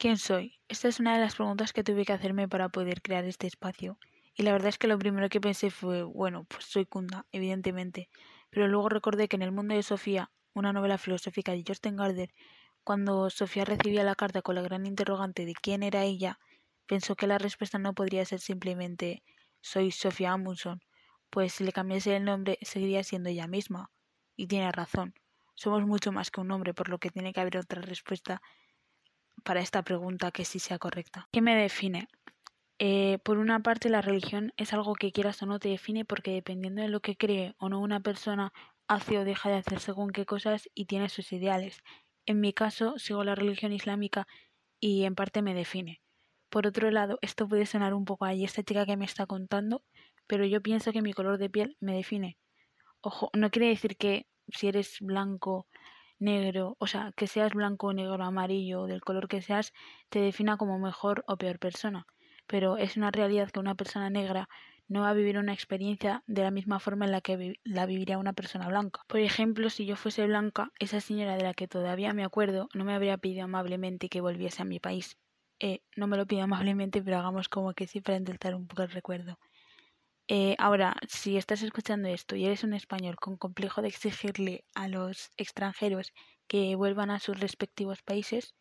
¿Quién soy? Esta es una de las preguntas que tuve que hacerme para poder crear este espacio. Y la verdad es que lo primero que pensé fue, bueno, pues soy Kunda, evidentemente. Pero luego recordé que en el mundo de Sofía, una novela filosófica de Justin Gardner, cuando Sofía recibía la carta con la gran interrogante de quién era ella, pensó que la respuesta no podría ser simplemente soy Sofía Amundsen, pues si le cambiase el nombre seguiría siendo ella misma. Y tiene razón. Somos mucho más que un nombre, por lo que tiene que haber otra respuesta para esta pregunta que sí sea correcta. ¿Qué me define? Eh, por una parte, la religión es algo que quieras o no te define porque dependiendo de lo que cree o no una persona, hace o deja de hacer según qué cosas y tiene sus ideales. En mi caso, sigo la religión islámica y en parte me define. Por otro lado, esto puede sonar un poco a esta chica que me está contando, pero yo pienso que mi color de piel me define. Ojo, no quiere decir que si eres blanco, negro, o sea, que seas blanco, negro, amarillo, del color que seas, te defina como mejor o peor persona. Pero es una realidad que una persona negra no va a vivir una experiencia de la misma forma en la que la viviría una persona blanca. Por ejemplo, si yo fuese blanca, esa señora de la que todavía me acuerdo no me habría pedido amablemente que volviese a mi país. Eh, no me lo pido amablemente, pero hagamos como que sí para intentar un poco el recuerdo. Eh, ahora, si estás escuchando esto y eres un español con complejo de exigirle a los extranjeros que vuelvan a sus respectivos países,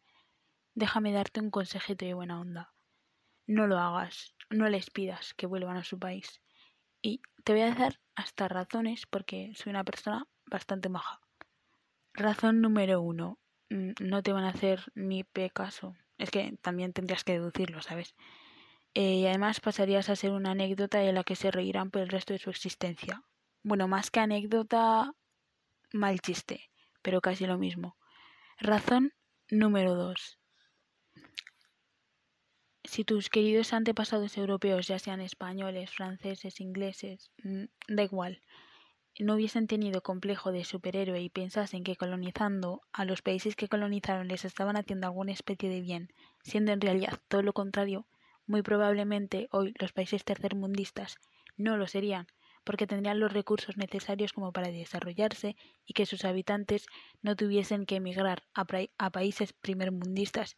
déjame darte un consejito de buena onda. No lo hagas, no les pidas que vuelvan a su país. Y te voy a dar hasta razones porque soy una persona bastante maja. Razón número uno, mm, no te van a hacer ni pecaso. Es que también tendrías que deducirlo, ¿sabes? Eh, y además pasarías a ser una anécdota de la que se reirán por el resto de su existencia. Bueno, más que anécdota, mal chiste, pero casi lo mismo. Razón número dos. Si tus queridos antepasados europeos, ya sean españoles, franceses, ingleses, mm, da igual, no hubiesen tenido complejo de superhéroe y pensasen que colonizando a los países que colonizaron les estaban haciendo alguna especie de bien, siendo en realidad todo lo contrario, muy probablemente hoy los países tercermundistas no lo serían, porque tendrían los recursos necesarios como para desarrollarse y que sus habitantes no tuviesen que emigrar a, a países primermundistas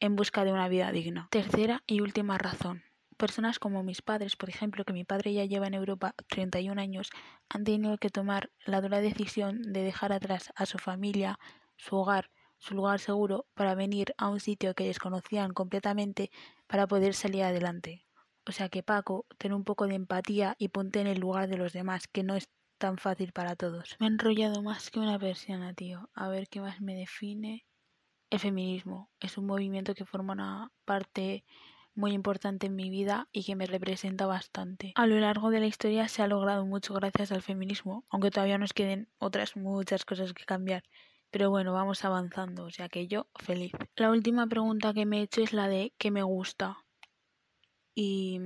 en busca de una vida digna. Tercera y última razón. Personas como mis padres, por ejemplo, que mi padre ya lleva en Europa 31 años, han tenido que tomar la dura decisión de dejar atrás a su familia, su hogar, su lugar seguro para venir a un sitio que desconocían completamente para poder salir adelante. O sea que Paco, ten un poco de empatía y ponte en el lugar de los demás, que no es tan fácil para todos. Me he enrollado más que una persiana, tío. A ver qué más me define. El feminismo es un movimiento que forma una parte muy importante en mi vida y que me representa bastante. A lo largo de la historia se ha logrado mucho gracias al feminismo, aunque todavía nos queden otras muchas cosas que cambiar. Pero bueno, vamos avanzando, o sea que yo feliz. La última pregunta que me he hecho es la de qué me gusta. Y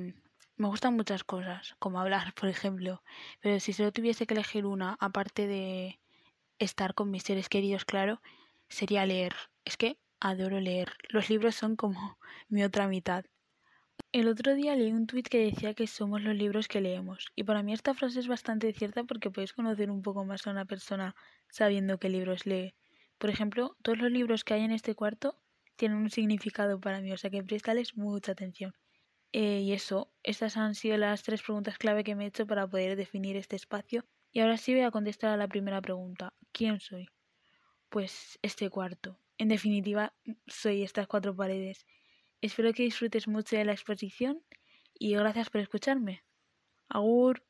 me gustan muchas cosas, como hablar, por ejemplo. Pero si solo tuviese que elegir una, aparte de estar con mis seres queridos, claro, sería leer. Es que adoro leer. Los libros son como mi otra mitad. El otro día leí un tuit que decía que somos los libros que leemos. Y para mí esta frase es bastante cierta porque puedes conocer un poco más a una persona sabiendo qué libros lee. Por ejemplo, todos los libros que hay en este cuarto tienen un significado para mí, o sea que prestales mucha atención. Eh, y eso, estas han sido las tres preguntas clave que me he hecho para poder definir este espacio. Y ahora sí voy a contestar a la primera pregunta. ¿Quién soy? Pues este cuarto. En definitiva, soy estas cuatro paredes. Espero que disfrutes mucho de la exposición y gracias por escucharme. Agur.